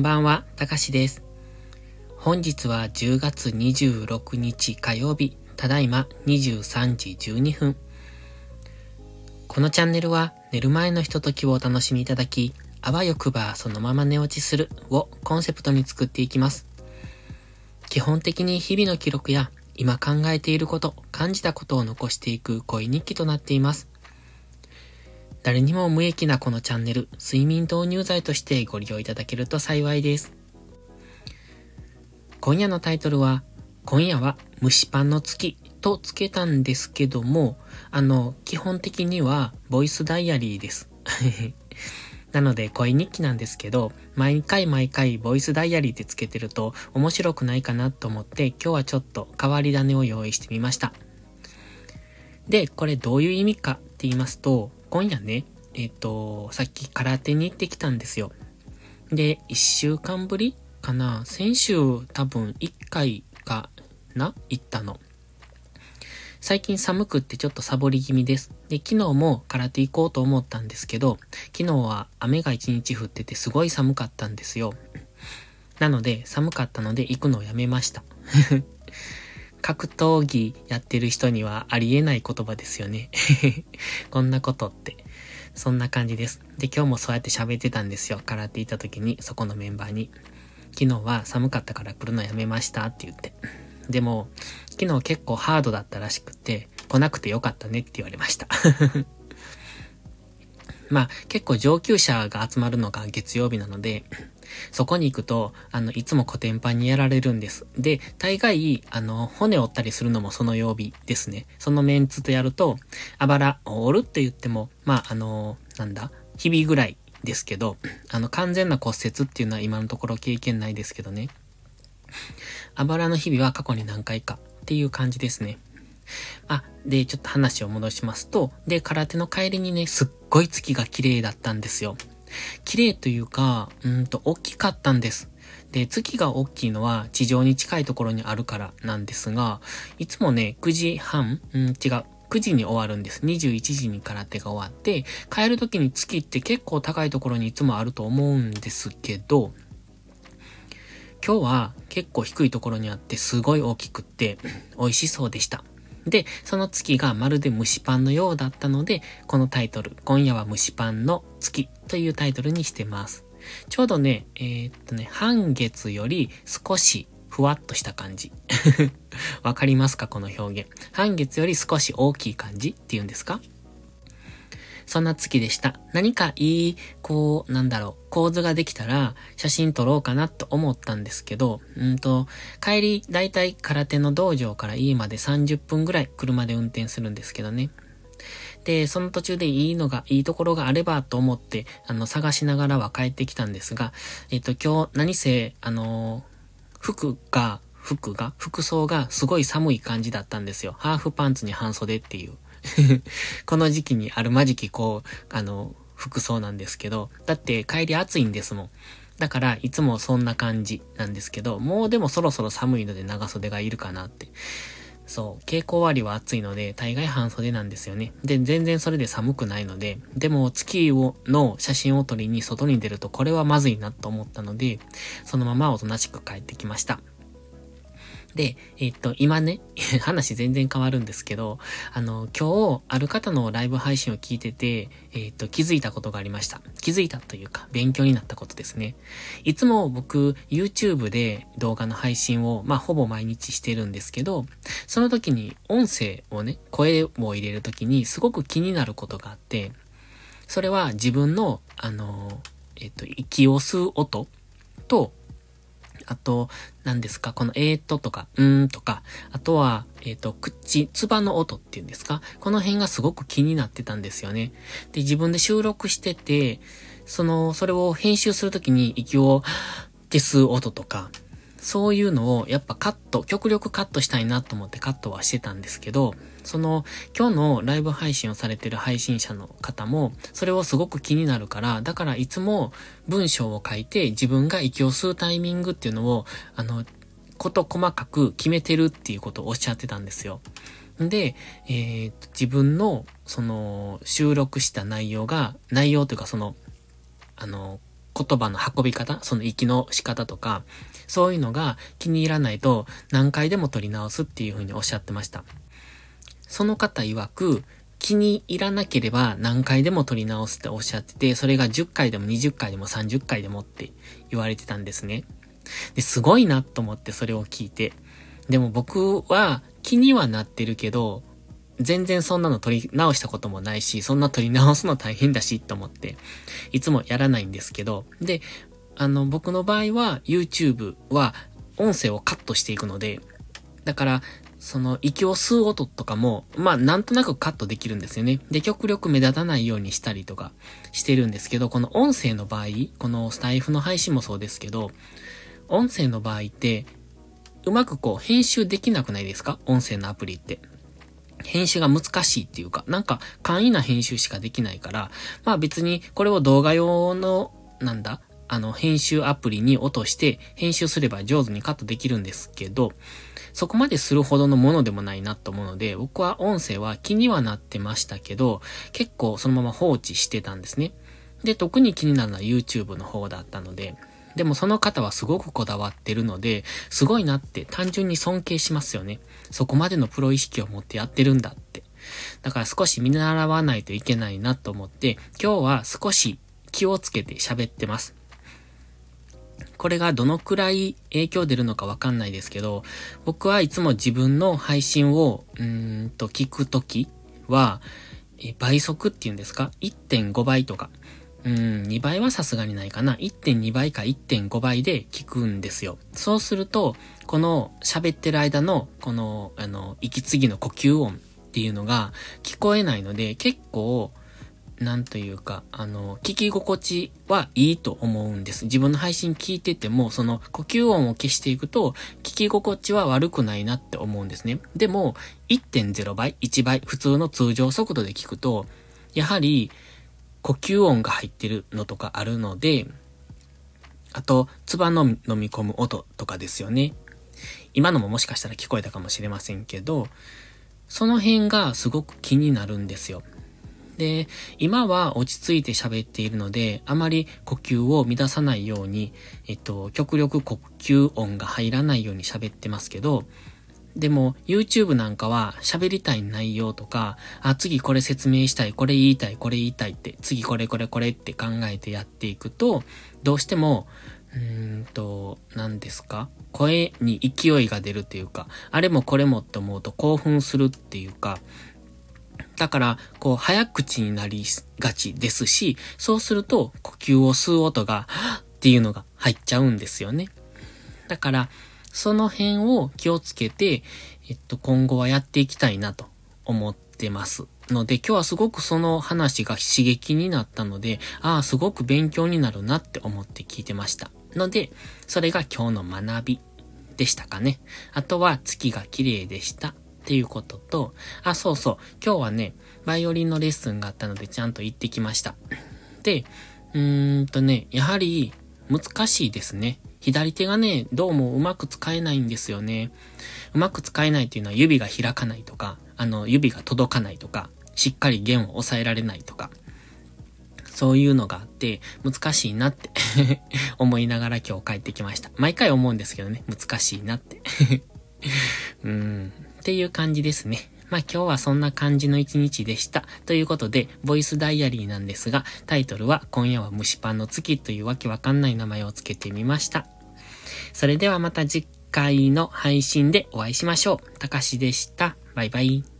んばんは、たかしです。本日は10月26日火曜日、ただいま23時12分。このチャンネルは寝る前のひとときをお楽しみいただき、あわよくばそのまま寝落ちするをコンセプトに作っていきます。基本的に日々の記録や今考えていること、感じたことを残していく恋日記となっています。誰にも無益なこのチャンネル、睡眠導入剤としてご利用いただけると幸いです。今夜のタイトルは、今夜は蒸しパンの月とつけたんですけども、あの、基本的にはボイスダイアリーです。なので、恋日記なんですけど、毎回毎回ボイスダイアリーでつけてると面白くないかなと思って、今日はちょっと変わり種を用意してみました。で、これどういう意味かって言いますと、今夜ね、えっ、ー、と、さっき空手に行ってきたんですよ。で、一週間ぶりかな先週多分一回かな行ったの。最近寒くってちょっとサボり気味です。で、昨日も空手行こうと思ったんですけど、昨日は雨が一日降っててすごい寒かったんですよ。なので、寒かったので行くのをやめました。格闘技やってる人にはありえない言葉ですよね。こんなことって。そんな感じです。で、今日もそうやって喋ってたんですよ。空手行った時に、そこのメンバーに。昨日は寒かったから来るのやめましたって言って。でも、昨日結構ハードだったらしくて、来なくてよかったねって言われました。まあ結構上級者が集まるのが月曜日なので、そこに行くと、あの、いつもコテンパンにやられるんです。で、大概、あの、骨折ったりするのもその曜日ですね。そのメンツとやると、あばら、折るって言っても、まあ、あの、なんだ、日々ぐらいですけど、あの、完全な骨折っていうのは今のところ経験ないですけどね。あばらの日々は過去に何回かっていう感じですね。あ、で、ちょっと話を戻しますと、で、空手の帰りにね、すっごい月が綺麗だったんですよ。綺麗というか、うんと、大きかったんです。で、月が大きいのは地上に近いところにあるからなんですが、いつもね、9時半、うん、違う。9時に終わるんです。21時に空手が終わって、帰る時に月って結構高いところにいつもあると思うんですけど、今日は結構低いところにあってすごい大きくって美味しそうでした。で、その月がまるで蒸しパンのようだったので、このタイトル、今夜は蒸しパンの月というタイトルにしてます。ちょうどね、えー、っとね、半月より少しふわっとした感じ。わかりますかこの表現。半月より少し大きい感じっていうんですか？そんな月でした。何かいい、こう、なんだろう、構図ができたら写真撮ろうかなと思ったんですけど、うんと、帰り、だいたい空手の道場から家まで30分ぐらい車で運転するんですけどね。で、その途中でいいのが、いいところがあればと思って、あの、探しながらは帰ってきたんですが、えっと、今日、何せ、あの、服が、服が、服装がすごい寒い感じだったんですよ。ハーフパンツに半袖っていう。この時期にあるまじきこう、あの、服装なんですけど、だって帰り暑いんですもん。だから、いつもそんな感じなんですけど、もうでもそろそろ寒いので長袖がいるかなって。そう、傾向終わりは暑いので、大概半袖なんですよね。で、全然それで寒くないので、でも月を、の写真を撮りに外に出るとこれはまずいなと思ったので、そのままおとなしく帰ってきました。で、えっと、今ね、話全然変わるんですけど、あの、今日、ある方のライブ配信を聞いてて、えっと、気づいたことがありました。気づいたというか、勉強になったことですね。いつも僕、YouTube で動画の配信を、まあ、ほぼ毎日してるんですけど、その時に音声をね、声を入れる時にすごく気になることがあって、それは自分の、あの、えっと、息を吸う音と、あと、何ですか、このえーととか、うーんとか、あとは、えっ、ー、と、口、唾の音っていうんですか、この辺がすごく気になってたんですよね。で、自分で収録してて、その、それを編集するときに息を消す音とか、そういうのをやっぱカット、極力カットしたいなと思ってカットはしてたんですけど、その今日のライブ配信をされてる配信者の方もそれをすごく気になるから、だからいつも文章を書いて自分が息を吸うタイミングっていうのを、あの、こと細かく決めてるっていうことをおっしゃってたんですよ。で、えー、自分のその収録した内容が、内容というかその、あの、言葉の運び方、その息の仕方とか、そういうのが気に入らないと何回でも取り直すっていうふうにおっしゃってました。その方曰く、気に入らなければ何回でも取り直すっておっしゃってて、それが10回でも20回でも30回でもって言われてたんですね。で、すごいなと思ってそれを聞いて。でも僕は気にはなってるけど、全然そんなの取り直したこともないし、そんな取り直すの大変だし、と思って、いつもやらないんですけど、で、あの、僕の場合は YouTube は音声をカットしていくので、だから、その息を吸う音とかも、まあなんとなくカットできるんですよね。で、極力目立たないようにしたりとかしてるんですけど、この音声の場合、このスタイフの配信もそうですけど、音声の場合って、うまくこう編集できなくないですか？音声のアプリって。編集が難しいっていうか、なんか簡易な編集しかできないから、まあ別にこれを動画用の、なんだあの、編集アプリに落として編集すれば上手にカットできるんですけど、そこまでするほどのものでもないなと思うので、僕は音声は気にはなってましたけど、結構そのまま放置してたんですね。で、特に気になるのは YouTube の方だったので、でもその方はすごくこだわってるので、すごいなって単純に尊敬しますよね。そこまでのプロ意識を持ってやってるんだって。だから少し見習わないといけないなと思って、今日は少し気をつけて喋ってます。これがどのくらい影響出るのかわかんないですけど、僕はいつも自分の配信を、うんと聞くときは、倍速っていうんですか ?1.5 倍とか。うん、2倍はさすがにないかな。1.2倍か1.5倍で聞くんですよ。そうすると、この喋ってる間の、この、あの、息継ぎの呼吸音っていうのが聞こえないので、結構、なんというか、あの、聞き心地はいいと思うんです。自分の配信聞いてても、その呼吸音を消していくと、聞き心地は悪くないなって思うんですね。でも、1.0倍、1倍、普通の通常速度で聞くと、やはり、呼吸音が入ってるのとかあるので、あと、唾の飲み込む音とかですよね。今のももしかしたら聞こえたかもしれませんけど、その辺がすごく気になるんですよ。で、今は落ち着いて喋っているので、あまり呼吸を乱さないように、えっと、極力呼吸音が入らないように喋ってますけど、でも、YouTube なんかは喋りたい内容とか、あ、次これ説明したい、これ言いたい、これ言いたいって、次これこれこれって考えてやっていくと、どうしても、うーんと、何ですか？声に勢いが出るっていうか、あれもこれもって思うと興奮するっていうか、だから、こう、早口になりがちですし、そうすると、呼吸を吸う音が、っていうのが入っちゃうんですよね。だから、その辺を気をつけて、えっと、今後はやっていきたいなと思ってます。ので、今日はすごくその話が刺激になったので、ああ、すごく勉強になるなって思って聞いてました。ので、それが今日の学びでしたかね。あとは月が綺麗でした。っていうことと、あ、そうそう、今日はね、バイオリンのレッスンがあったのでちゃんと行ってきました。で、うーんとね、やはり難しいですね。左手がね、どうもうまく使えないんですよね。うまく使えないっていうのは指が開かないとか、あの、指が届かないとか、しっかり弦を押さえられないとか、そういうのがあって、難しいなって 思いながら今日帰ってきました。毎回思うんですけどね、難しいなって うん。っていう感じですね。まあ今日はそんな感じの一日でした。ということで、ボイスダイアリーなんですが、タイトルは今夜は蒸しパンの月というわけわかんない名前をつけてみました。それではまた次回の配信でお会いしましょう。たかしでした。バイバイ。